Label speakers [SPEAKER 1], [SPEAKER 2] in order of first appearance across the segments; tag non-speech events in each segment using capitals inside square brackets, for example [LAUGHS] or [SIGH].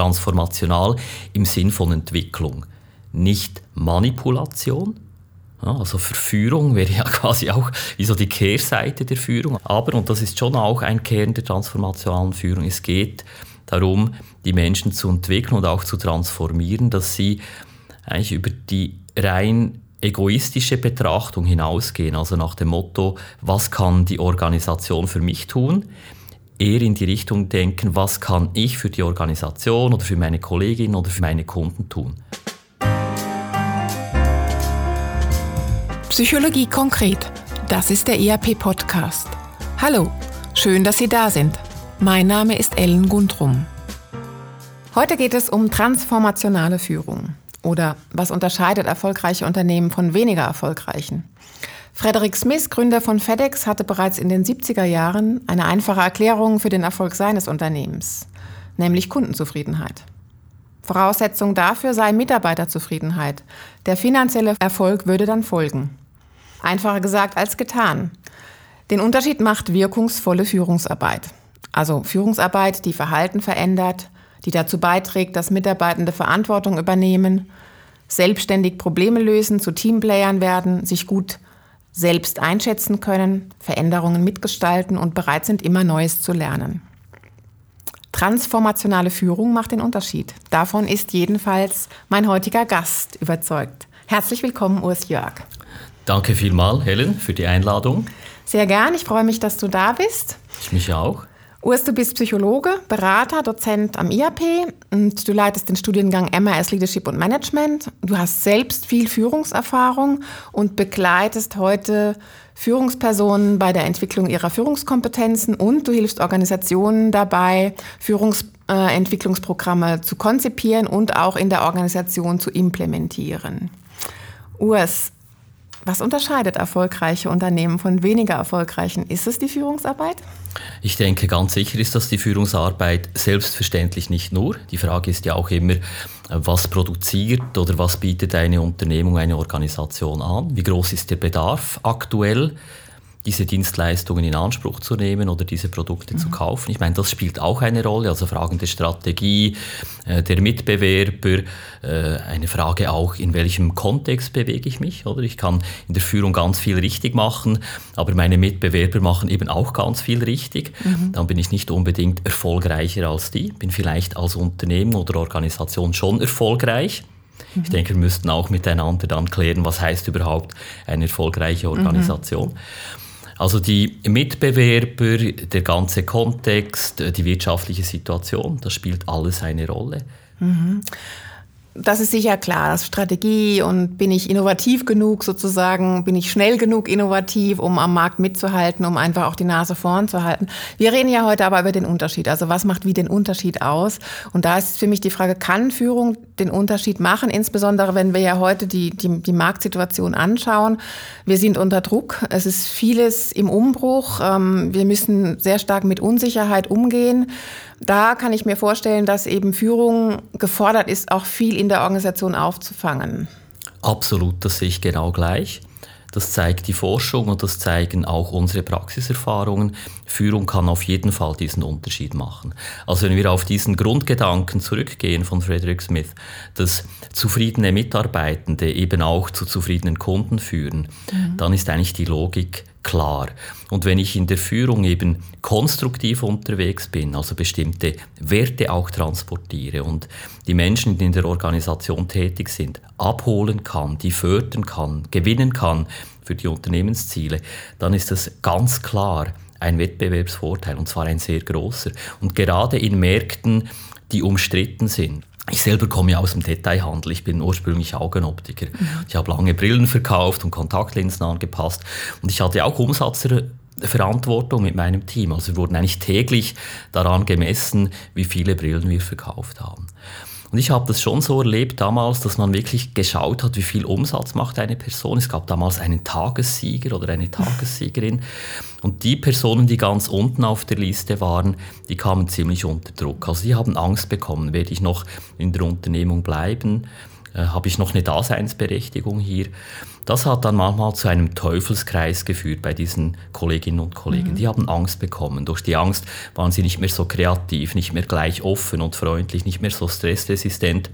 [SPEAKER 1] transformational im Sinn von Entwicklung, nicht Manipulation. also Verführung wäre ja [LAUGHS] quasi auch wie so die Kehrseite der Führung. Aber, und das ist schon auch ein Kern der transformationalen Führung, es geht darum, die Menschen zu entwickeln und auch zu transformieren, dass sie eigentlich über die rein egoistische Betrachtung hinausgehen, also nach dem Motto, was kann die Organisation für mich tun, eher in die Richtung denken, was kann ich für die Organisation oder für meine Kolleginnen oder für meine Kunden tun.
[SPEAKER 2] Psychologie konkret. Das ist der ERP-Podcast. Hallo, schön, dass Sie da sind. Mein Name ist Ellen Gundrum. Heute geht es um transformationale Führung. Oder was unterscheidet erfolgreiche Unternehmen von weniger erfolgreichen? Frederick Smith, Gründer von FedEx, hatte bereits in den 70er Jahren eine einfache Erklärung für den Erfolg seines Unternehmens, nämlich Kundenzufriedenheit. Voraussetzung dafür sei Mitarbeiterzufriedenheit. Der finanzielle Erfolg würde dann folgen. Einfacher gesagt als getan. Den Unterschied macht wirkungsvolle Führungsarbeit. Also Führungsarbeit, die Verhalten verändert, die dazu beiträgt, dass Mitarbeitende Verantwortung übernehmen, selbstständig Probleme lösen, zu Teamplayern werden, sich gut selbst einschätzen können, Veränderungen mitgestalten und bereit sind, immer Neues zu lernen. Transformationale Führung macht den Unterschied. Davon ist jedenfalls mein heutiger Gast überzeugt. Herzlich willkommen, Urs Jörg.
[SPEAKER 1] Danke vielmal, Helen, für die Einladung.
[SPEAKER 2] Sehr gern. Ich freue mich, dass du da bist.
[SPEAKER 1] Ich mich auch.
[SPEAKER 2] Urs, du bist Psychologe, Berater, Dozent am IAP und du leitest den Studiengang MRS Leadership und Management. Du hast selbst viel Führungserfahrung und begleitest heute Führungspersonen bei der Entwicklung ihrer Führungskompetenzen und du hilfst Organisationen dabei, Führungsentwicklungsprogramme äh, zu konzipieren und auch in der Organisation zu implementieren. Urs, was unterscheidet erfolgreiche Unternehmen von weniger erfolgreichen? Ist es die Führungsarbeit?
[SPEAKER 1] Ich denke, ganz sicher ist das die Führungsarbeit. Selbstverständlich nicht nur. Die Frage ist ja auch immer, was produziert oder was bietet eine Unternehmung, eine Organisation an? Wie groß ist der Bedarf aktuell? Diese Dienstleistungen in Anspruch zu nehmen oder diese Produkte mhm. zu kaufen. Ich meine, das spielt auch eine Rolle, also Fragen der Strategie, äh, der Mitbewerber, äh, eine Frage auch, in welchem Kontext bewege ich mich, oder? Ich kann in der Führung ganz viel richtig machen, aber meine Mitbewerber machen eben auch ganz viel richtig. Mhm. Dann bin ich nicht unbedingt erfolgreicher als die, bin vielleicht als Unternehmen oder Organisation schon erfolgreich. Ich mhm. denke, wir müssten auch miteinander dann klären, was heißt überhaupt eine erfolgreiche mhm. Organisation. Mhm. Also die Mitbewerber, der ganze Kontext, die wirtschaftliche Situation, das spielt alles eine Rolle.
[SPEAKER 2] Mhm das ist sicher klar, das Strategie und bin ich innovativ genug sozusagen, bin ich schnell genug innovativ, um am Markt mitzuhalten, um einfach auch die Nase vorn zu halten. Wir reden ja heute aber über den Unterschied, also was macht wie den Unterschied aus? Und da ist für mich die Frage, kann Führung den Unterschied machen, insbesondere wenn wir ja heute die, die, die Marktsituation anschauen. Wir sind unter Druck, es ist vieles im Umbruch, ähm, wir müssen sehr stark mit Unsicherheit umgehen. Da kann ich mir vorstellen, dass eben Führung gefordert ist, auch viel in der Organisation aufzufangen.
[SPEAKER 1] Absolut, das sehe ich genau gleich. Das zeigt die Forschung und das zeigen auch unsere Praxiserfahrungen. Führung kann auf jeden Fall diesen Unterschied machen. Also wenn wir auf diesen Grundgedanken zurückgehen von Frederick Smith, dass zufriedene Mitarbeitende eben auch zu zufriedenen Kunden führen, mhm. dann ist eigentlich die Logik klar. Und wenn ich in der Führung eben konstruktiv unterwegs bin, also bestimmte Werte auch transportiere und die Menschen, die in der Organisation tätig sind, abholen kann, die fördern kann, gewinnen kann für die Unternehmensziele, dann ist das ganz klar ein Wettbewerbsvorteil und zwar ein sehr großer. Und gerade in Märkten, die umstritten sind, ich selber komme ja aus dem Detailhandel. Ich bin ursprünglich Augenoptiker. Mhm. Ich habe lange Brillen verkauft und Kontaktlinsen angepasst. Und ich hatte auch Umsatzverantwortung mit meinem Team. Also wir wurden eigentlich täglich daran gemessen, wie viele Brillen wir verkauft haben. Und ich habe das schon so erlebt damals, dass man wirklich geschaut hat, wie viel Umsatz macht eine Person. Es gab damals einen Tagessieger oder eine Tagessiegerin. Und die Personen, die ganz unten auf der Liste waren, die kamen ziemlich unter Druck. Also die haben Angst bekommen, werde ich noch in der Unternehmung bleiben? Äh, habe ich noch eine Daseinsberechtigung hier? Das hat dann manchmal zu einem Teufelskreis geführt bei diesen Kolleginnen und Kollegen. Mhm. Die haben Angst bekommen. Durch die Angst waren sie nicht mehr so kreativ, nicht mehr gleich offen und freundlich, nicht mehr so stressresistent.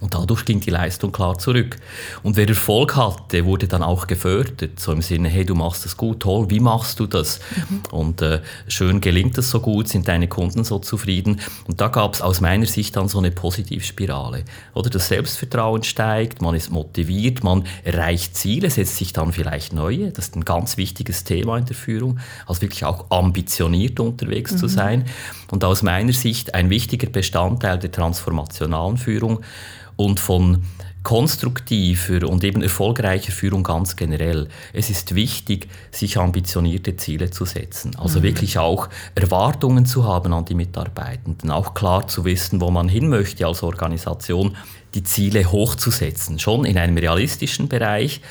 [SPEAKER 1] Und dadurch ging die Leistung klar zurück. Und wer Erfolg hatte, wurde dann auch gefördert, so im Sinne, hey, du machst das gut, toll, wie machst du das? Mhm. Und äh, schön gelingt es so gut, sind deine Kunden so zufrieden. Und da gab es aus meiner Sicht dann so eine Positivspirale. Oder das Selbstvertrauen steigt, man ist motiviert, man erreicht Ziele, setzt sich dann vielleicht neue. Das ist ein ganz wichtiges Thema in der Führung, also wirklich auch ambitioniert unterwegs mhm. zu sein. Und aus meiner Sicht ein wichtiger Bestandteil der transformationalen Führung und von konstruktiver und eben erfolgreicher Führung ganz generell. Es ist wichtig, sich ambitionierte Ziele zu setzen. Also mhm. wirklich auch Erwartungen zu haben an die Mitarbeitenden, auch klar zu wissen, wo man hin möchte als Organisation, die Ziele hochzusetzen, schon in einem realistischen Bereich.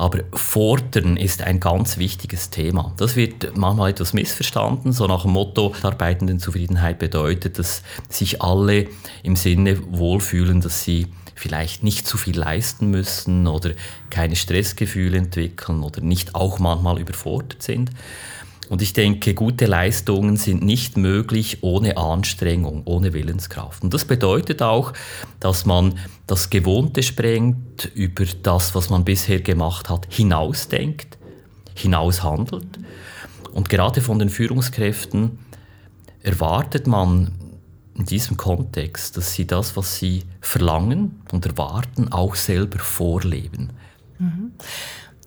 [SPEAKER 1] Aber Fordern ist ein ganz wichtiges Thema. Das wird manchmal etwas missverstanden, so nach dem Motto, Arbeitendenzufriedenheit bedeutet, dass sich alle im Sinne wohlfühlen, dass sie vielleicht nicht zu viel leisten müssen oder keine Stressgefühle entwickeln oder nicht auch manchmal überfordert sind. Und ich denke, gute Leistungen sind nicht möglich ohne Anstrengung, ohne Willenskraft. Und das bedeutet auch, dass man das Gewohnte sprengt, über das, was man bisher gemacht hat, hinausdenkt, hinaushandelt. Und gerade von den Führungskräften erwartet man in diesem Kontext, dass sie das, was sie verlangen und erwarten, auch selber vorleben.
[SPEAKER 2] Mhm.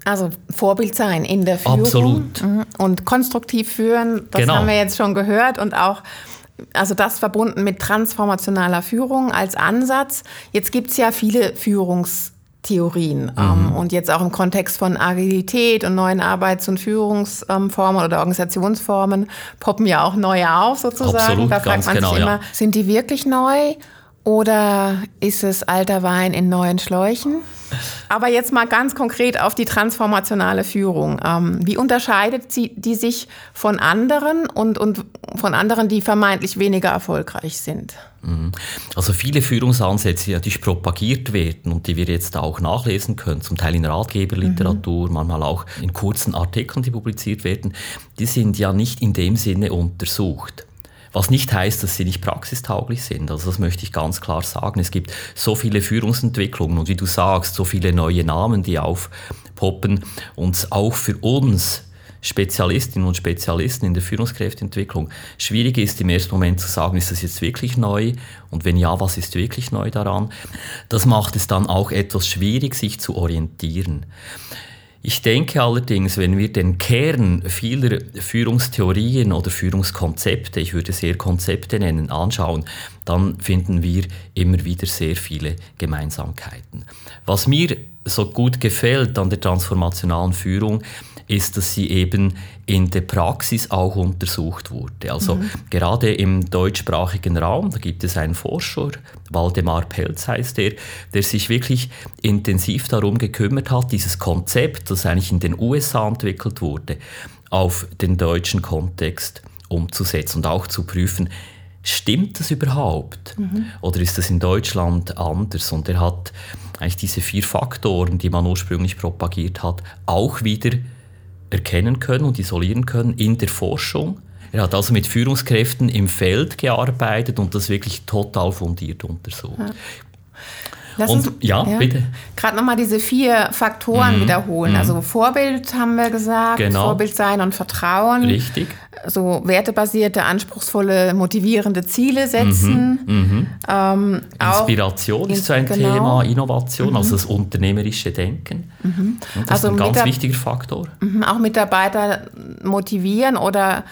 [SPEAKER 2] Also Vorbild sein in der Führung
[SPEAKER 1] Absolut.
[SPEAKER 2] Mhm. und konstruktiv führen, das genau. haben wir jetzt schon gehört und auch also das verbunden mit transformationaler Führung als Ansatz. Jetzt gibt es ja viele Führungstheorien mhm. ähm, und jetzt auch im Kontext von Agilität und neuen Arbeits- und Führungsformen oder Organisationsformen poppen ja auch neue auf sozusagen.
[SPEAKER 1] Absolut,
[SPEAKER 2] da fragt man
[SPEAKER 1] genau,
[SPEAKER 2] sich immer, ja. sind die wirklich neu oder ist es alter Wein in neuen Schläuchen? Aber jetzt mal ganz konkret auf die transformationale Führung. Ähm, wie unterscheidet sie die sich von anderen und, und von anderen, die vermeintlich weniger erfolgreich sind?
[SPEAKER 1] Mhm. Also viele Führungsansätze, die propagiert werden und die wir jetzt auch nachlesen können, zum Teil in Ratgeberliteratur, mhm. manchmal auch in kurzen Artikeln, die publiziert werden, die sind ja nicht in dem Sinne untersucht. Was nicht heißt, dass sie nicht praxistauglich sind. Also das möchte ich ganz klar sagen. Es gibt so viele Führungsentwicklungen und wie du sagst, so viele neue Namen, die aufpoppen und auch für uns Spezialistinnen und Spezialisten in der Führungskräfteentwicklung. Schwierig ist im ersten Moment zu sagen, ist das jetzt wirklich neu? Und wenn ja, was ist wirklich neu daran? Das macht es dann auch etwas schwierig, sich zu orientieren. Ich denke allerdings, wenn wir den Kern vieler Führungstheorien oder Führungskonzepte, ich würde es eher Konzepte nennen, anschauen, dann finden wir immer wieder sehr viele Gemeinsamkeiten. Was mir so gut gefällt an der transformationalen Führung, ist, dass sie eben in der Praxis auch untersucht wurde. Also mhm. gerade im deutschsprachigen Raum, da gibt es einen Forscher, Waldemar Pelz heißt er, der sich wirklich intensiv darum gekümmert hat, dieses Konzept, das eigentlich in den USA entwickelt wurde, auf den deutschen Kontext umzusetzen und auch zu prüfen, stimmt das überhaupt? Mhm. Oder ist das in Deutschland anders? Und er hat eigentlich diese vier Faktoren, die man ursprünglich propagiert hat, auch wieder erkennen können und isolieren können in der Forschung. Er hat also mit Führungskräften im Feld gearbeitet und das wirklich total fundiert untersucht. Ja.
[SPEAKER 2] Lass und, uns, ja, ja, bitte. Gerade nochmal diese vier Faktoren mhm. wiederholen. Mhm. Also Vorbild haben wir gesagt, genau. Vorbild sein und Vertrauen.
[SPEAKER 1] Richtig.
[SPEAKER 2] So wertebasierte, anspruchsvolle, motivierende Ziele setzen.
[SPEAKER 1] Mhm. mhm. Ähm, Inspiration ist so ein genau. Thema, Innovation, also mhm. das unternehmerische Denken. Mhm. Das also ist ein ganz wichtiger Faktor.
[SPEAKER 2] Auch Mitarbeiter motivieren oder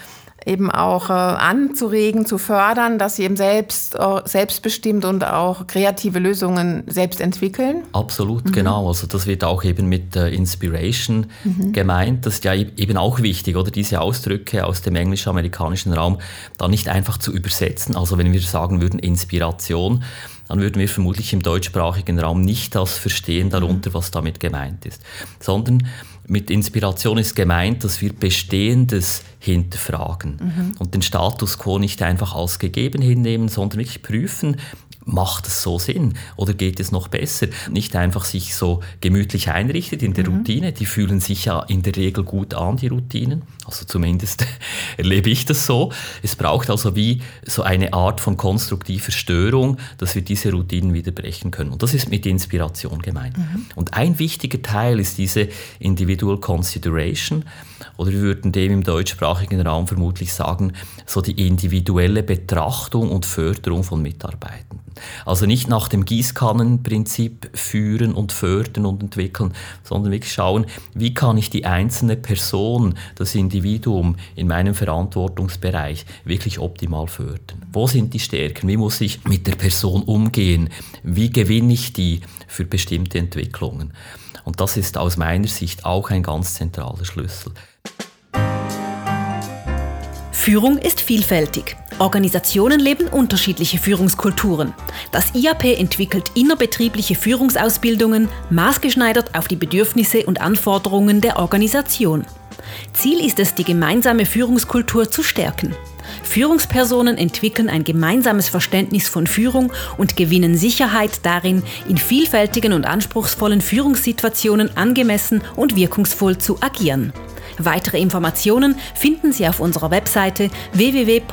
[SPEAKER 2] eben auch äh, anzuregen, zu fördern, dass sie eben selbst, äh, selbstbestimmt und auch kreative Lösungen selbst entwickeln.
[SPEAKER 1] Absolut, mhm. genau. Also das wird auch eben mit äh, Inspiration mhm. gemeint. Das ist ja eben auch wichtig, oder diese Ausdrücke aus dem englisch-amerikanischen Raum da nicht einfach zu übersetzen. Also wenn wir sagen würden Inspiration, dann würden wir vermutlich im deutschsprachigen Raum nicht das verstehen darunter, mhm. was damit gemeint ist, sondern mit Inspiration ist gemeint, dass wir Bestehendes hinterfragen mhm. und den Status quo nicht einfach als gegeben hinnehmen, sondern wirklich prüfen, macht es so Sinn oder geht es noch besser? Nicht einfach sich so gemütlich einrichtet in der mhm. Routine. Die fühlen sich ja in der Regel gut an, die Routinen. Also zumindest [LAUGHS] erlebe ich das so. Es braucht also wie so eine Art von konstruktiver Störung, dass wir diese Routinen wieder brechen können. Und das ist mit Inspiration gemeint. Mhm. Und ein wichtiger Teil ist diese Individual Consideration oder wir würden dem im deutschsprachigen Raum vermutlich sagen, so die individuelle Betrachtung und Förderung von Mitarbeitenden. Also nicht nach dem Gießkannenprinzip führen und fördern und entwickeln, sondern wirklich schauen, wie kann ich die einzelne Person, das Individuum in meinem Verantwortungsbereich wirklich optimal fördern. Wo sind die Stärken? Wie muss ich mit der Person umgehen? Wie gewinne ich die für bestimmte Entwicklungen? Und das ist aus meiner Sicht auch ein ganz zentraler Schlüssel.
[SPEAKER 3] Führung ist vielfältig. Organisationen leben unterschiedliche Führungskulturen. Das IAP entwickelt innerbetriebliche Führungsausbildungen, maßgeschneidert auf die Bedürfnisse und Anforderungen der Organisation. Ziel ist es, die gemeinsame Führungskultur zu stärken. Führungspersonen entwickeln ein gemeinsames Verständnis von Führung und gewinnen Sicherheit darin, in vielfältigen und anspruchsvollen Führungssituationen angemessen und wirkungsvoll zu agieren. Weitere Informationen finden Sie auf unserer Webseite www.zaw.ch/iap.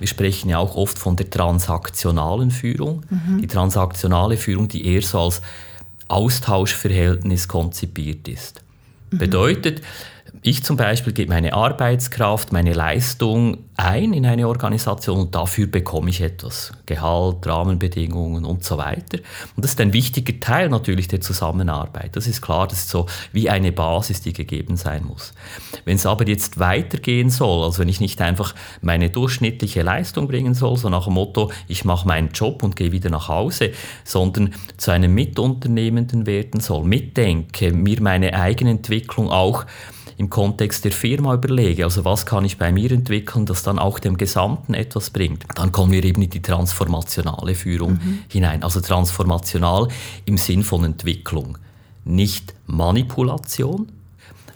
[SPEAKER 1] Wir sprechen ja auch oft von der transaktionalen Führung. Mhm. Die transaktionale Führung, die eher so als Austauschverhältnis konzipiert ist. Mhm. Bedeutet, ich zum Beispiel gebe meine Arbeitskraft, meine Leistung ein in eine Organisation und dafür bekomme ich etwas. Gehalt, Rahmenbedingungen und so weiter. Und das ist ein wichtiger Teil natürlich der Zusammenarbeit. Das ist klar, das ist so wie eine Basis, die gegeben sein muss. Wenn es aber jetzt weitergehen soll, also wenn ich nicht einfach meine durchschnittliche Leistung bringen soll, so nach dem Motto, ich mache meinen Job und gehe wieder nach Hause, sondern zu einem Mitunternehmenden werden soll, mitdenke, mir meine eigene Entwicklung auch im Kontext der Firma überlege, also was kann ich bei mir entwickeln, das dann auch dem Gesamten etwas bringt, dann kommen wir eben in die transformationale Führung mhm. hinein. Also transformational im Sinn von Entwicklung, nicht Manipulation,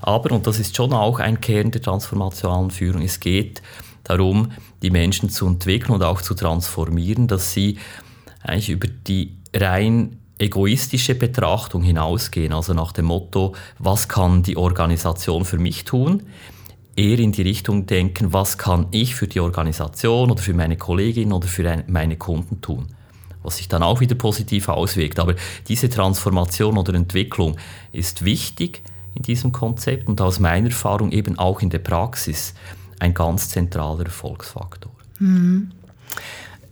[SPEAKER 1] aber, und das ist schon auch ein Kern der transformationalen Führung, es geht darum, die Menschen zu entwickeln und auch zu transformieren, dass sie eigentlich über die rein egoistische Betrachtung hinausgehen, also nach dem Motto, was kann die Organisation für mich tun, eher in die Richtung denken, was kann ich für die Organisation oder für meine Kollegin oder für meine Kunden tun, was sich dann auch wieder positiv auswirkt. Aber diese Transformation oder Entwicklung ist wichtig in diesem Konzept und aus meiner Erfahrung eben auch in der Praxis ein ganz zentraler Erfolgsfaktor.
[SPEAKER 2] Mhm.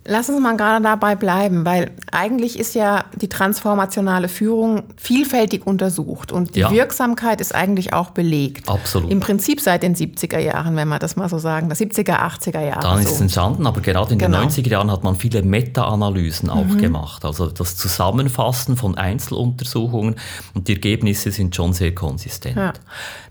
[SPEAKER 2] Lass uns mal gerade dabei bleiben, weil eigentlich ist ja die transformationale Führung vielfältig untersucht und die ja. Wirksamkeit ist eigentlich auch belegt.
[SPEAKER 1] Absolut.
[SPEAKER 2] Im Prinzip seit den 70er Jahren, wenn man das mal so sagen, das 70er, 80er Jahre.
[SPEAKER 1] Dann ist so. es entstanden, aber gerade in genau. den 90er Jahren hat man viele Meta-Analysen auch mhm. gemacht, also das Zusammenfassen von Einzeluntersuchungen und die Ergebnisse sind schon sehr konsistent. Ja.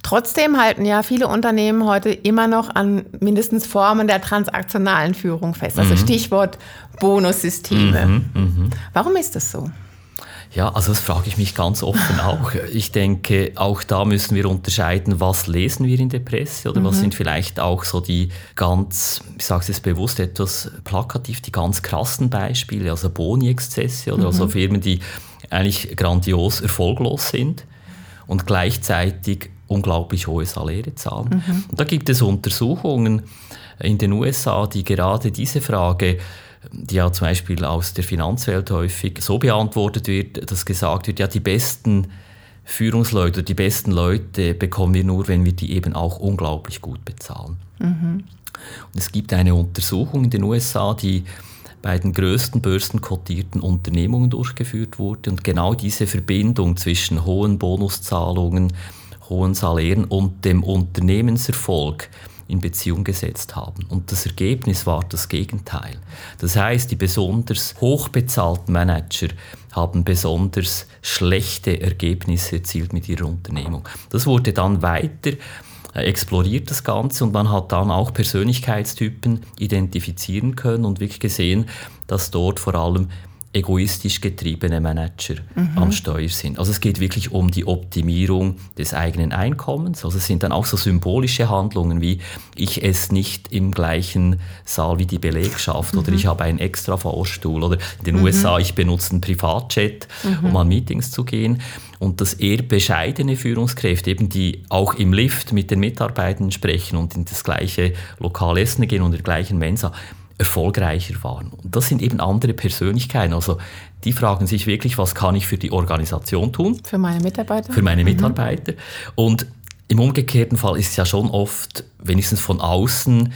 [SPEAKER 2] Trotzdem halten ja viele Unternehmen heute immer noch an mindestens Formen der transaktionalen Führung fest. Also mhm. Stichwort Bonussysteme. Mhm, mh. Warum ist das so?
[SPEAKER 1] Ja, also das frage ich mich ganz offen auch. [LAUGHS] Ich denke, auch da müssen wir unterscheiden, was lesen wir in der Presse oder mhm. was sind vielleicht auch so die ganz, ich sage es jetzt bewusst etwas plakativ, die ganz krassen Beispiele, also Boni-Exzesse oder also mhm. also Firmen, die eigentlich grandios erfolglos sind und gleichzeitig unglaublich hohe Saläre zahlen. Mhm. Und da gibt es Untersuchungen in den USA, die gerade diese Frage die ja zum Beispiel aus der Finanzwelt häufig so beantwortet wird, dass gesagt wird, ja, die besten Führungsleute, die besten Leute bekommen wir nur, wenn wir die eben auch unglaublich gut bezahlen. Mhm. Und es gibt eine Untersuchung in den USA, die bei den größten börsenkotierten Unternehmungen durchgeführt wurde und genau diese Verbindung zwischen hohen Bonuszahlungen, hohen Salären und dem Unternehmenserfolg in Beziehung gesetzt haben. Und das Ergebnis war das Gegenteil. Das heißt, die besonders hochbezahlten Manager haben besonders schlechte Ergebnisse erzielt mit ihrer Unternehmung. Das wurde dann weiter äh, exploriert das Ganze und man hat dann auch Persönlichkeitstypen identifizieren können und wirklich gesehen, dass dort vor allem egoistisch getriebene Manager mhm. am Steuer sind. Also es geht wirklich um die Optimierung des eigenen Einkommens. Also es sind dann auch so symbolische Handlungen wie ich esse nicht im gleichen Saal wie die Belegschaft mhm. oder ich habe einen extra Vorstuhl oder in den mhm. USA ich benutze einen Privatjet, um mhm. an Meetings zu gehen. Und dass eher bescheidene Führungskräfte, eben die auch im Lift mit den Mitarbeitern sprechen und in das gleiche Lokal essen gehen und in der gleichen Mensa, erfolgreicher waren. Und das sind eben andere Persönlichkeiten. Also die fragen sich wirklich, was kann ich für die Organisation tun?
[SPEAKER 2] Für meine Mitarbeiter?
[SPEAKER 1] Für meine mhm. Mitarbeiter. Mhm. Und im umgekehrten Fall ist es ja schon oft, wenigstens von außen,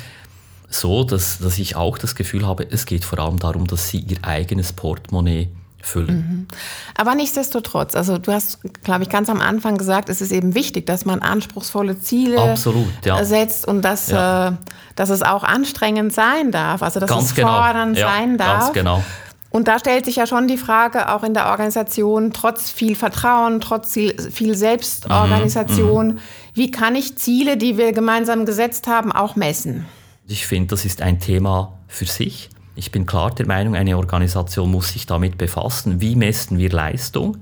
[SPEAKER 1] so, dass, dass ich auch das Gefühl habe, es geht vor allem darum, dass sie ihr eigenes Portemonnaie füllen. Mhm.
[SPEAKER 2] Aber nichtsdestotrotz, also du hast, glaube ich, ganz am Anfang gesagt, es ist eben wichtig, dass man anspruchsvolle Ziele
[SPEAKER 1] Absolut, ja.
[SPEAKER 2] setzt und dass, ja. äh, dass es auch anstrengend sein darf, also dass ganz es genau. fordernd ja, sein darf. Ganz
[SPEAKER 1] genau.
[SPEAKER 2] Und da stellt sich ja schon die Frage, auch in der Organisation, trotz viel Vertrauen, trotz viel Selbstorganisation, mhm, wie kann ich Ziele, die wir gemeinsam gesetzt haben, auch messen?
[SPEAKER 1] Ich finde, das ist ein Thema für sich. Ich bin klar der Meinung, eine Organisation muss sich damit befassen, wie messen wir Leistung.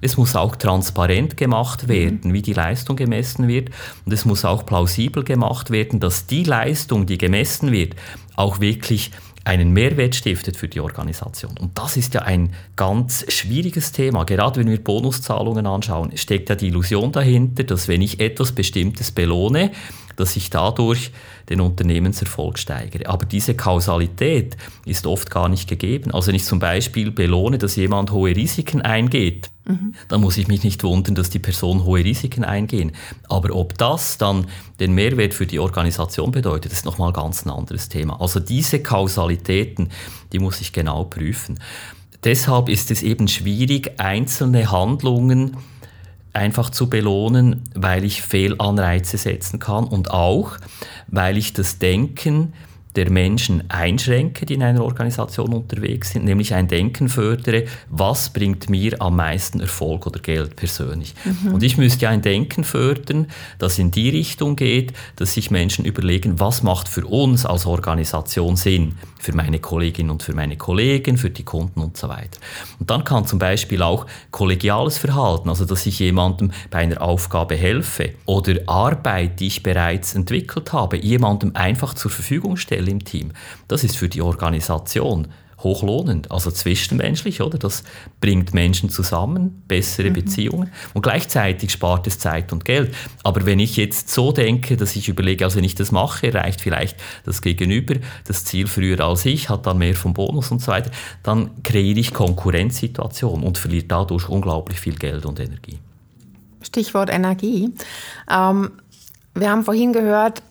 [SPEAKER 1] Es muss auch transparent gemacht mhm. werden, wie die Leistung gemessen wird. Und es muss auch plausibel gemacht werden, dass die Leistung, die gemessen wird, auch wirklich einen Mehrwert stiftet für die Organisation. Und das ist ja ein ganz schwieriges Thema. Gerade wenn wir Bonuszahlungen anschauen, steckt ja die Illusion dahinter, dass wenn ich etwas Bestimmtes belohne, dass ich dadurch den Unternehmenserfolg steigere. Aber diese Kausalität ist oft gar nicht gegeben. Also wenn ich zum Beispiel belohne, dass jemand hohe Risiken eingeht, mhm. dann muss ich mich nicht wundern, dass die Person hohe Risiken eingehen. Aber ob das dann den Mehrwert für die Organisation bedeutet, ist nochmal ganz ein anderes Thema. Also diese Kausalitäten, die muss ich genau prüfen. Deshalb ist es eben schwierig, einzelne Handlungen einfach zu belohnen, weil ich Fehlanreize setzen kann und auch, weil ich das Denken der Menschen einschränke, die in einer Organisation unterwegs sind, nämlich ein Denken fördere, was bringt mir am meisten Erfolg oder Geld persönlich. Mhm. Und ich müsste ein Denken fördern, das in die Richtung geht, dass sich Menschen überlegen, was macht für uns als Organisation Sinn, für meine Kolleginnen und für meine Kollegen, für die Kunden und so weiter. Und dann kann zum Beispiel auch kollegiales Verhalten, also dass ich jemandem bei einer Aufgabe helfe oder Arbeit, die ich bereits entwickelt habe, jemandem einfach zur Verfügung stelle, Anteil im Team. Das ist für die Organisation hochlohnend, also zwischenmenschlich, oder? Das bringt Menschen zusammen, bessere mhm. Beziehungen und gleichzeitig spart es Zeit und Geld. Aber wenn ich jetzt so denke, dass ich überlege, also wenn ich das mache, erreicht vielleicht das Gegenüber das Ziel früher als ich, hat dann mehr vom Bonus und so weiter, dann kreiere ich Konkurrenzsituationen und verliere dadurch unglaublich viel Geld und Energie.
[SPEAKER 2] Stichwort Energie. Ähm, wir haben vorhin gehört,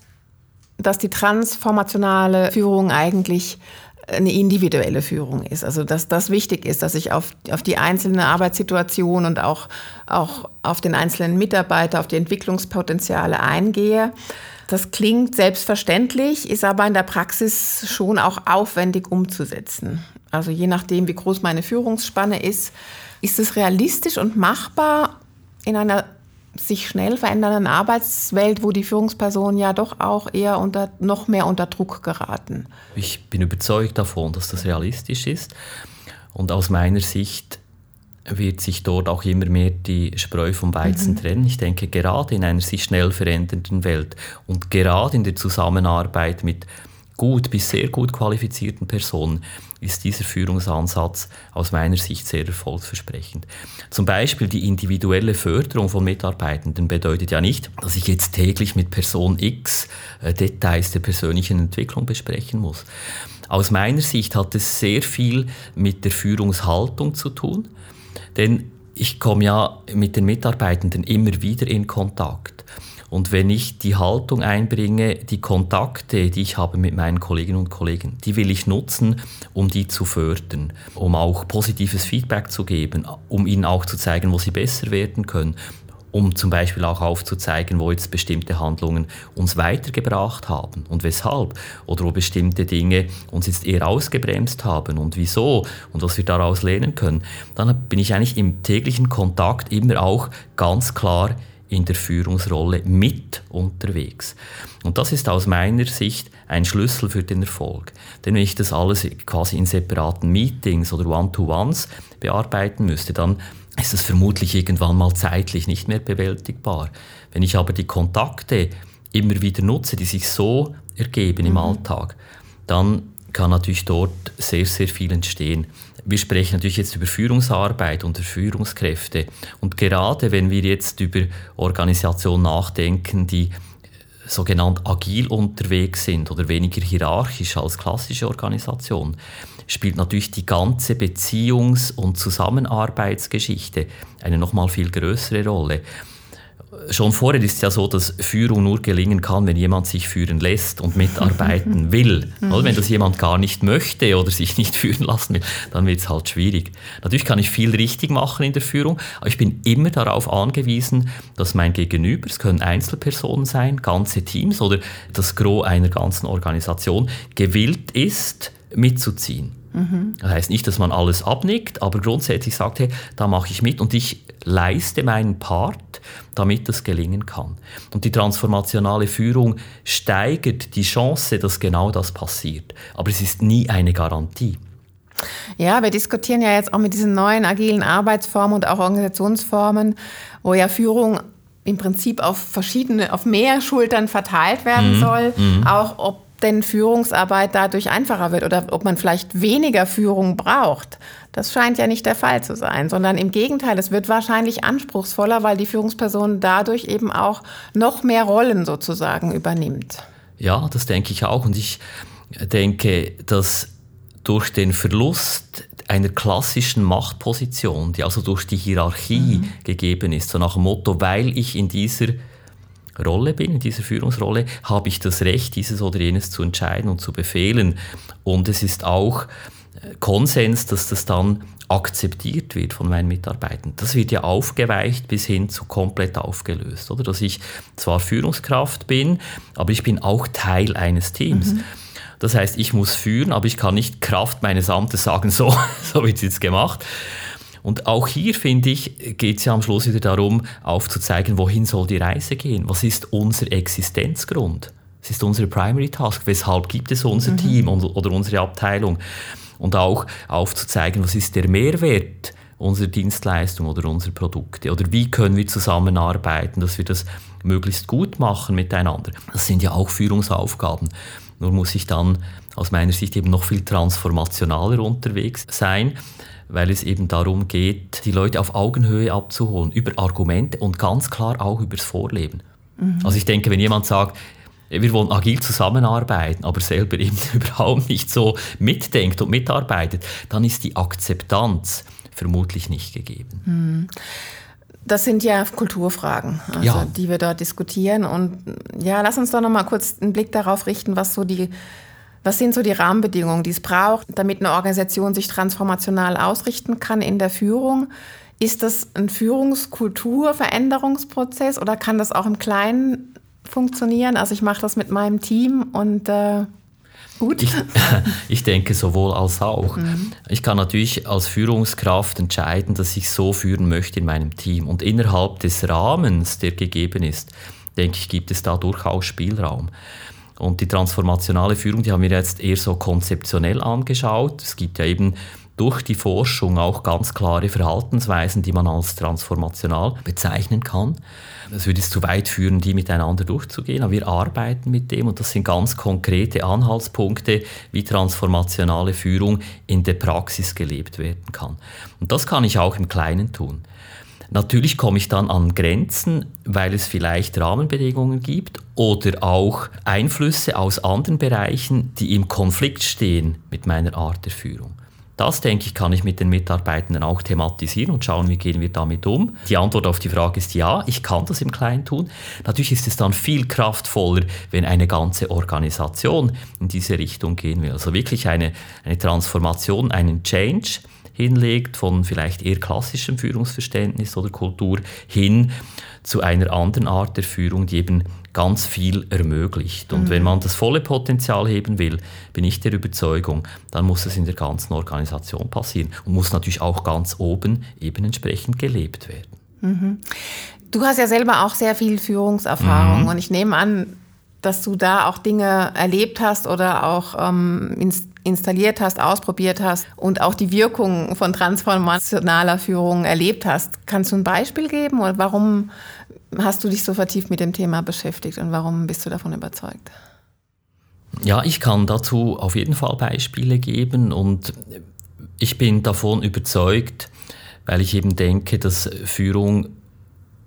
[SPEAKER 2] dass die transformationale Führung eigentlich eine individuelle Führung ist. Also dass das wichtig ist, dass ich auf, auf die einzelne Arbeitssituation und auch, auch auf den einzelnen Mitarbeiter, auf die Entwicklungspotenziale eingehe. Das klingt selbstverständlich, ist aber in der Praxis schon auch aufwendig umzusetzen. Also je nachdem, wie groß meine Führungsspanne ist, ist es realistisch und machbar in einer sich schnell verändernden Arbeitswelt, wo die Führungspersonen ja doch auch eher unter, noch mehr unter Druck geraten.
[SPEAKER 1] Ich bin überzeugt davon, dass das realistisch ist. Und aus meiner Sicht wird sich dort auch immer mehr die Spreu vom Weizen mhm. trennen. Ich denke, gerade in einer sich schnell verändernden Welt und gerade in der Zusammenarbeit mit gut bis sehr gut qualifizierten Personen ist dieser Führungsansatz aus meiner Sicht sehr erfolgsversprechend. Zum Beispiel die individuelle Förderung von Mitarbeitenden bedeutet ja nicht, dass ich jetzt täglich mit Person X äh, Details der persönlichen Entwicklung besprechen muss. Aus meiner Sicht hat es sehr viel mit der Führungshaltung zu tun, denn ich komme ja mit den Mitarbeitenden immer wieder in Kontakt. Und wenn ich die Haltung einbringe, die Kontakte, die ich habe mit meinen Kolleginnen und Kollegen, die will ich nutzen, um die zu fördern, um auch positives Feedback zu geben, um ihnen auch zu zeigen, wo sie besser werden können, um zum Beispiel auch aufzuzeigen, wo jetzt bestimmte Handlungen uns weitergebracht haben und weshalb oder wo bestimmte Dinge uns jetzt eher ausgebremst haben und wieso und was wir daraus lernen können, dann bin ich eigentlich im täglichen Kontakt immer auch ganz klar in der Führungsrolle mit unterwegs. Und das ist aus meiner Sicht ein Schlüssel für den Erfolg. Denn wenn ich das alles quasi in separaten Meetings oder One-to-Ones bearbeiten müsste, dann ist es vermutlich irgendwann mal zeitlich nicht mehr bewältigbar. Wenn ich aber die Kontakte immer wieder nutze, die sich so ergeben mhm. im Alltag, dann kann natürlich dort sehr, sehr viel entstehen. Wir sprechen natürlich jetzt über Führungsarbeit und Führungskräfte. Und gerade wenn wir jetzt über Organisationen nachdenken, die sogenannt agil unterwegs sind oder weniger hierarchisch als klassische Organisation, spielt natürlich die ganze Beziehungs- und Zusammenarbeitsgeschichte eine nochmal viel größere Rolle schon vorher ist es ja so, dass Führung nur gelingen kann, wenn jemand sich führen lässt und mitarbeiten [LAUGHS] will. Also wenn das jemand gar nicht möchte oder sich nicht [LAUGHS] führen lassen will, dann wird es halt schwierig. Natürlich kann ich viel richtig machen in der Führung, aber ich bin immer darauf angewiesen, dass mein Gegenüber, es können Einzelpersonen sein, ganze Teams oder das Gros einer ganzen Organisation, gewillt ist, mitzuziehen. Das heißt nicht, dass man alles abnickt, aber grundsätzlich sagt, hey, da mache ich mit und ich leiste meinen Part, damit das gelingen kann. Und die transformationale Führung steigert die Chance, dass genau das passiert. Aber es ist nie eine Garantie.
[SPEAKER 2] Ja, wir diskutieren ja jetzt auch mit diesen neuen agilen Arbeitsformen und auch Organisationsformen, wo ja Führung im Prinzip auf verschiedene, auf mehr Schultern verteilt werden mhm. soll. Mhm. Auch ob denn Führungsarbeit dadurch einfacher wird oder ob man vielleicht weniger Führung braucht. Das scheint ja nicht der Fall zu sein, sondern im Gegenteil, es wird wahrscheinlich anspruchsvoller, weil die Führungsperson dadurch eben auch noch mehr Rollen sozusagen übernimmt.
[SPEAKER 1] Ja, das denke ich auch. Und ich denke, dass durch den Verlust einer klassischen Machtposition, die also durch die Hierarchie mhm. gegeben ist, so nach dem Motto, weil ich in dieser Rolle bin, in dieser Führungsrolle, habe ich das Recht, dieses oder jenes zu entscheiden und zu befehlen. Und es ist auch äh, Konsens, dass das dann akzeptiert wird von meinen Mitarbeitern. Das wird ja aufgeweicht bis hin zu komplett aufgelöst, oder? Dass ich zwar Führungskraft bin, aber ich bin auch Teil eines Teams. Mhm. Das heißt, ich muss führen, aber ich kann nicht Kraft meines Amtes sagen, so, [LAUGHS] so wird es jetzt gemacht, und auch hier, finde ich, geht es ja am Schluss wieder darum, aufzuzeigen, wohin soll die Reise gehen? Was ist unser Existenzgrund? Es ist unsere Primary Task. Weshalb gibt es unser mhm. Team oder unsere Abteilung? Und auch aufzuzeigen, was ist der Mehrwert unserer Dienstleistung oder unserer Produkte? Oder wie können wir zusammenarbeiten, dass wir das möglichst gut machen miteinander? Das sind ja auch Führungsaufgaben. Nur muss ich dann aus meiner Sicht eben noch viel transformationaler unterwegs sein weil es eben darum geht, die Leute auf Augenhöhe abzuholen, über Argumente und ganz klar auch übers Vorleben. Mhm. Also ich denke, wenn jemand sagt, wir wollen agil zusammenarbeiten, aber selber eben [LAUGHS] überhaupt nicht so mitdenkt und mitarbeitet, dann ist die Akzeptanz vermutlich nicht gegeben.
[SPEAKER 2] Mhm. Das sind ja Kulturfragen, also ja. die wir dort diskutieren. Und ja, lass uns doch noch mal kurz einen Blick darauf richten, was so die was sind so die Rahmenbedingungen, die es braucht, damit eine Organisation sich transformational ausrichten kann in der Führung? Ist das ein Führungskulturveränderungsprozess oder kann das auch im Kleinen funktionieren? Also ich mache das mit meinem Team und äh, gut.
[SPEAKER 1] Ich, [LAUGHS] ich, denke sowohl als auch. Mhm. Ich kann natürlich als Führungskraft entscheiden, dass ich so führen möchte in meinem Team. Und innerhalb des Rahmens, der gegeben ist, denke ich, gibt es da durchaus Spielraum. Und die transformationale Führung, die haben wir jetzt eher so konzeptionell angeschaut. Es gibt ja eben durch die Forschung auch ganz klare Verhaltensweisen, die man als transformational bezeichnen kann. Es würde es zu weit führen, die miteinander durchzugehen, aber wir arbeiten mit dem und das sind ganz konkrete Anhaltspunkte, wie transformationale Führung in der Praxis gelebt werden kann. Und das kann ich auch im Kleinen tun. Natürlich komme ich dann an Grenzen, weil es vielleicht Rahmenbedingungen gibt oder auch Einflüsse aus anderen Bereichen, die im Konflikt stehen mit meiner Art der Führung. Das, denke ich, kann ich mit den Mitarbeitenden auch thematisieren und schauen, wie gehen wir damit um. Die Antwort auf die Frage ist ja, ich kann das im Kleinen tun. Natürlich ist es dann viel kraftvoller, wenn eine ganze Organisation in diese Richtung gehen will. Also wirklich eine, eine Transformation, einen Change hinlegt, von vielleicht eher klassischem Führungsverständnis oder Kultur hin zu einer anderen Art der Führung, die eben ganz viel ermöglicht. Und mhm. wenn man das volle Potenzial heben will, bin ich der Überzeugung, dann muss es in der ganzen Organisation passieren und muss natürlich auch ganz oben eben entsprechend gelebt werden.
[SPEAKER 2] Mhm. Du hast ja selber auch sehr viel Führungserfahrung mhm. und ich nehme an, dass du da auch Dinge erlebt hast oder auch ähm, installiert hast, ausprobiert hast und auch die Wirkung von transformationaler Führung erlebt hast. Kannst du ein Beispiel geben oder warum hast du dich so vertieft mit dem Thema beschäftigt und warum bist du davon überzeugt?
[SPEAKER 1] Ja, ich kann dazu auf jeden Fall Beispiele geben und ich bin davon überzeugt, weil ich eben denke, dass Führung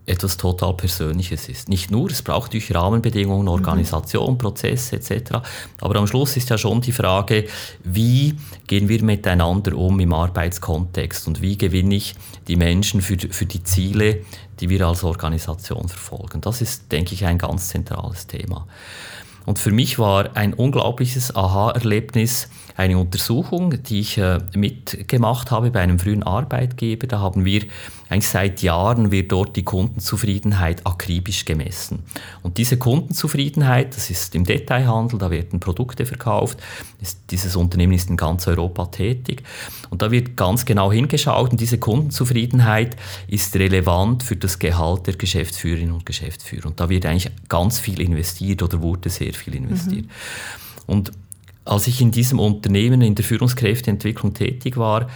[SPEAKER 1] etwas total Persönliches ist. Nicht nur, es braucht natürlich Rahmenbedingungen, mhm. Organisation, mhm. Prozesse etc. Aber am Schluss ist ja schon die Frage, wie gehen wir miteinander um im Arbeitskontext und wie gewinne ich die Menschen für, für die Ziele, die wir als Organisation verfolgen. Das ist, denke ich, ein ganz zentrales Thema. Und für mich war ein unglaubliches Aha-Erlebnis eine Untersuchung, die ich äh, mitgemacht habe bei einem frühen Arbeitgeber. Da haben wir eigentlich seit Jahren wird dort die Kundenzufriedenheit akribisch gemessen. Und diese Kundenzufriedenheit, das ist im Detailhandel, da werden Produkte verkauft. Dieses Unternehmen ist in ganz Europa tätig. Und da wird ganz genau hingeschaut und diese Kundenzufriedenheit ist relevant für das Gehalt der Geschäftsführerinnen und Geschäftsführer. Und da wird eigentlich ganz viel investiert oder wurde sehr viel investiert. Mhm. Und als ich in diesem Unternehmen in der Führungskräfteentwicklung tätig war,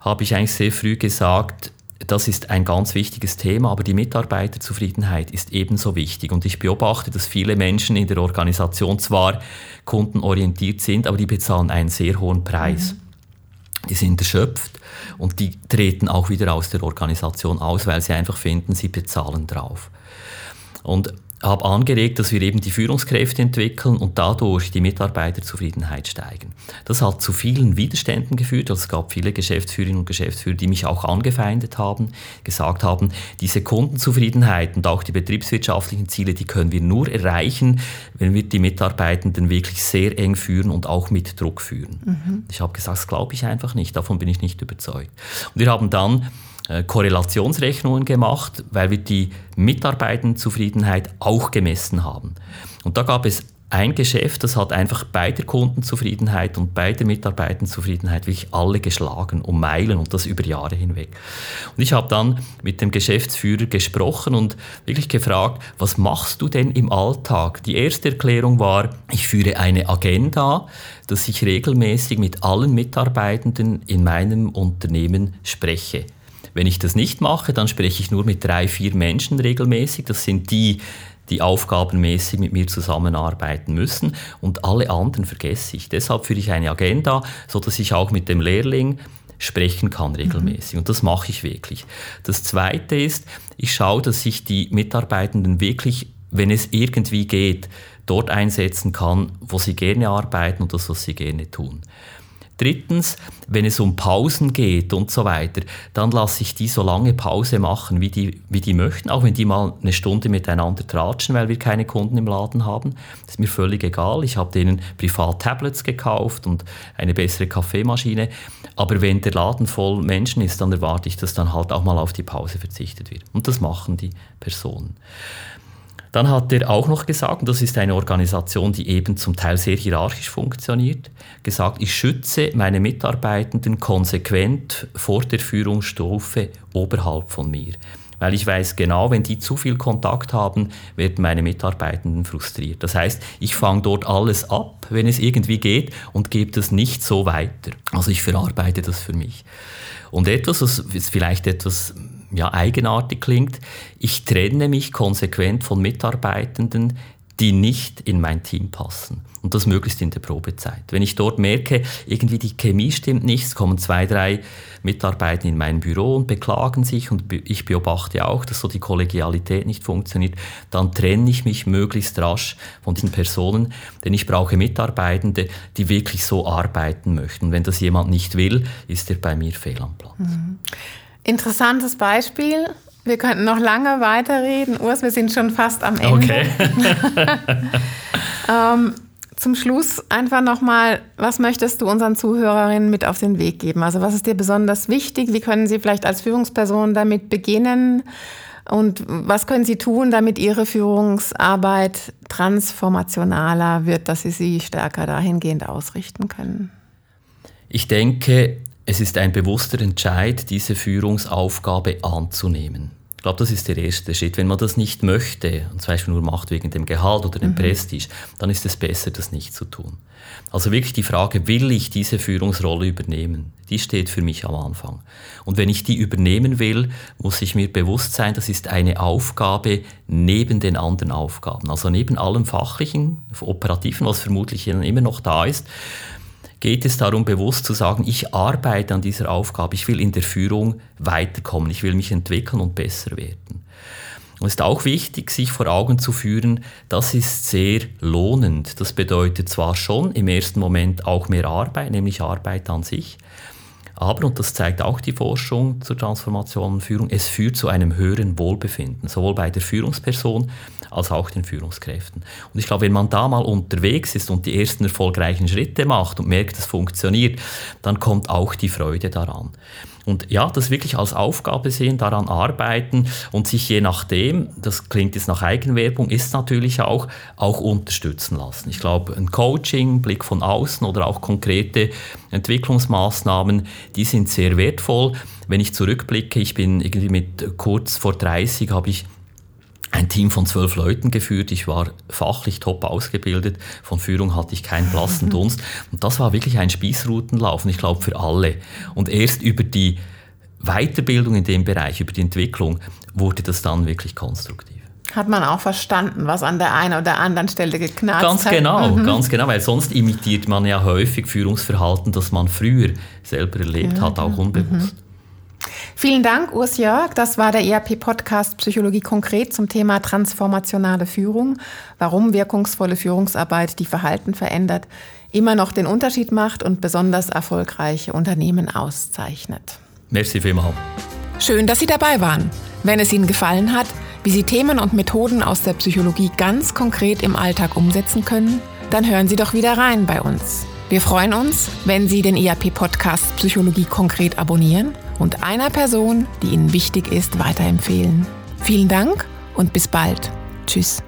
[SPEAKER 1] habe ich eigentlich sehr früh gesagt, das ist ein ganz wichtiges Thema, aber die Mitarbeiterzufriedenheit ist ebenso wichtig. Und ich beobachte, dass viele Menschen in der Organisation zwar kundenorientiert sind, aber die bezahlen einen sehr hohen Preis. Mhm. Die sind erschöpft und die treten auch wieder aus der Organisation aus, weil sie einfach finden, sie bezahlen drauf. Und habe angeregt, dass wir eben die Führungskräfte entwickeln und dadurch die Mitarbeiterzufriedenheit steigen. Das hat zu vielen Widerständen geführt. Also es gab viele Geschäftsführerinnen und Geschäftsführer, die mich auch angefeindet haben, gesagt haben, diese Kundenzufriedenheit und auch die betriebswirtschaftlichen Ziele, die können wir nur erreichen, wenn wir die Mitarbeitenden wirklich sehr eng führen und auch mit Druck führen. Mhm. Ich habe gesagt, das glaube ich einfach nicht, davon bin ich nicht überzeugt. Und wir haben dann Korrelationsrechnungen gemacht, weil wir die Mitarbeitendenzufriedenheit auch gemessen haben. Und da gab es ein Geschäft, das hat einfach bei der Kundenzufriedenheit und bei der Mitarbeitendenzufriedenheit wirklich alle geschlagen, um Meilen und das über Jahre hinweg. Und ich habe dann mit dem Geschäftsführer gesprochen und wirklich gefragt, was machst du denn im Alltag? Die erste Erklärung war, ich führe eine Agenda, dass ich regelmäßig mit allen Mitarbeitenden in meinem Unternehmen spreche. Wenn ich das nicht mache, dann spreche ich nur mit drei, vier Menschen regelmäßig. Das sind die, die aufgabenmäßig mit mir zusammenarbeiten müssen und alle anderen vergesse ich. Deshalb führe ich eine Agenda, so dass ich auch mit dem Lehrling sprechen kann regelmäßig. Mhm. Und das mache ich wirklich. Das Zweite ist, ich schaue, dass ich die Mitarbeitenden wirklich, wenn es irgendwie geht, dort einsetzen kann, wo sie gerne arbeiten und das, was sie gerne tun. Drittens, wenn es um Pausen geht und so weiter, dann lasse ich die so lange Pause machen, wie die, wie die möchten, auch wenn die mal eine Stunde miteinander tratschen, weil wir keine Kunden im Laden haben. Das ist mir völlig egal. Ich habe denen privat Tablets gekauft und eine bessere Kaffeemaschine. Aber wenn der Laden voll Menschen ist, dann erwarte ich, dass dann halt auch mal auf die Pause verzichtet wird. Und das machen die Personen. Dann hat er auch noch gesagt, und das ist eine Organisation, die eben zum Teil sehr hierarchisch funktioniert, gesagt, ich schütze meine Mitarbeitenden konsequent vor der Führungsstufe oberhalb von mir. Weil ich weiß genau, wenn die zu viel Kontakt haben, werden meine Mitarbeitenden frustriert. Das heißt, ich fange dort alles ab, wenn es irgendwie geht, und gebe das nicht so weiter. Also ich verarbeite das für mich. Und etwas, was vielleicht etwas ja, eigenartig klingt, ich trenne mich konsequent von Mitarbeitenden, die nicht in mein Team passen. Und das möglichst in der Probezeit. Wenn ich dort merke, irgendwie die Chemie stimmt nicht, es kommen zwei, drei Mitarbeiter in mein Büro und beklagen sich und ich beobachte auch, dass so die Kollegialität nicht funktioniert, dann trenne ich mich möglichst rasch von diesen Personen, denn ich brauche Mitarbeitende, die wirklich so arbeiten möchten. Und wenn das jemand nicht will, ist er bei mir fehl am Platz. Mhm.
[SPEAKER 2] Interessantes Beispiel. Wir könnten noch lange weiterreden. Urs, wir sind schon fast am Ende. Okay. [LAUGHS] ähm, zum Schluss einfach nochmal, was möchtest du unseren Zuhörerinnen mit auf den Weg geben? Also was ist dir besonders wichtig? Wie können sie vielleicht als Führungsperson damit beginnen? Und was können sie tun, damit ihre Führungsarbeit transformationaler wird, dass sie sie stärker dahingehend ausrichten können?
[SPEAKER 1] Ich denke, es ist ein bewusster Entscheid, diese Führungsaufgabe anzunehmen. glaube, das ist der erste Schritt. Wenn man das nicht möchte und zum Beispiel nur macht wegen dem Gehalt oder dem mhm. Prestige, dann ist es besser, das nicht zu tun. Also wirklich die Frage, will ich diese Führungsrolle übernehmen? Die steht für mich am Anfang. Und wenn ich die übernehmen will, muss ich mir bewusst sein, das ist eine Aufgabe neben den anderen Aufgaben. Also neben allem Fachlichen, Operativen, was vermutlich immer noch da ist, geht es darum, bewusst zu sagen, ich arbeite an dieser Aufgabe, ich will in der Führung weiterkommen, ich will mich entwickeln und besser werden. Und es ist auch wichtig, sich vor Augen zu führen, das ist sehr lohnend. Das bedeutet zwar schon im ersten Moment auch mehr Arbeit, nämlich Arbeit an sich, aber, und das zeigt auch die Forschung zur Transformation und Führung, es führt zu einem höheren Wohlbefinden, sowohl bei der Führungsperson als auch den Führungskräften. Und ich glaube, wenn man da mal unterwegs ist und die ersten erfolgreichen Schritte macht und merkt, es funktioniert, dann kommt auch die Freude daran. Und ja, das wirklich als Aufgabe sehen, daran arbeiten und sich je nachdem, das klingt jetzt nach Eigenwerbung, ist natürlich auch, auch unterstützen lassen. Ich glaube, ein Coaching, Blick von außen oder auch konkrete Entwicklungsmaßnahmen, die sind sehr wertvoll. Wenn ich zurückblicke, ich bin irgendwie mit kurz vor 30 habe ich ein Team von zwölf Leuten geführt. Ich war fachlich top ausgebildet. Von Führung hatte ich keinen blassen [LAUGHS] Dunst. Und das war wirklich ein Spießrutenlauf. Und ich glaube für alle. Und erst über die Weiterbildung in dem Bereich, über die Entwicklung, wurde das dann wirklich konstruktiv.
[SPEAKER 2] Hat man auch verstanden, was an der einen oder anderen Stelle geknallt
[SPEAKER 1] ganz hat? Ganz genau, mhm. ganz genau, weil sonst imitiert man ja häufig Führungsverhalten, das man früher selber erlebt mhm. hat, auch unbewusst. Mhm.
[SPEAKER 2] Vielen Dank, Urs Jörg. Das war der ERP-Podcast Psychologie konkret zum Thema transformationale Führung, warum wirkungsvolle Führungsarbeit die Verhalten verändert, immer noch den Unterschied macht und besonders erfolgreiche Unternehmen auszeichnet.
[SPEAKER 1] Merci vielmals.
[SPEAKER 2] Schön, dass Sie dabei waren. Wenn es Ihnen gefallen hat, wie Sie Themen und Methoden aus der Psychologie ganz konkret im Alltag umsetzen können, dann hören Sie doch wieder rein bei uns. Wir freuen uns, wenn Sie den ERP-Podcast Psychologie konkret abonnieren und einer Person, die Ihnen wichtig ist, weiterempfehlen. Vielen Dank und bis bald. Tschüss.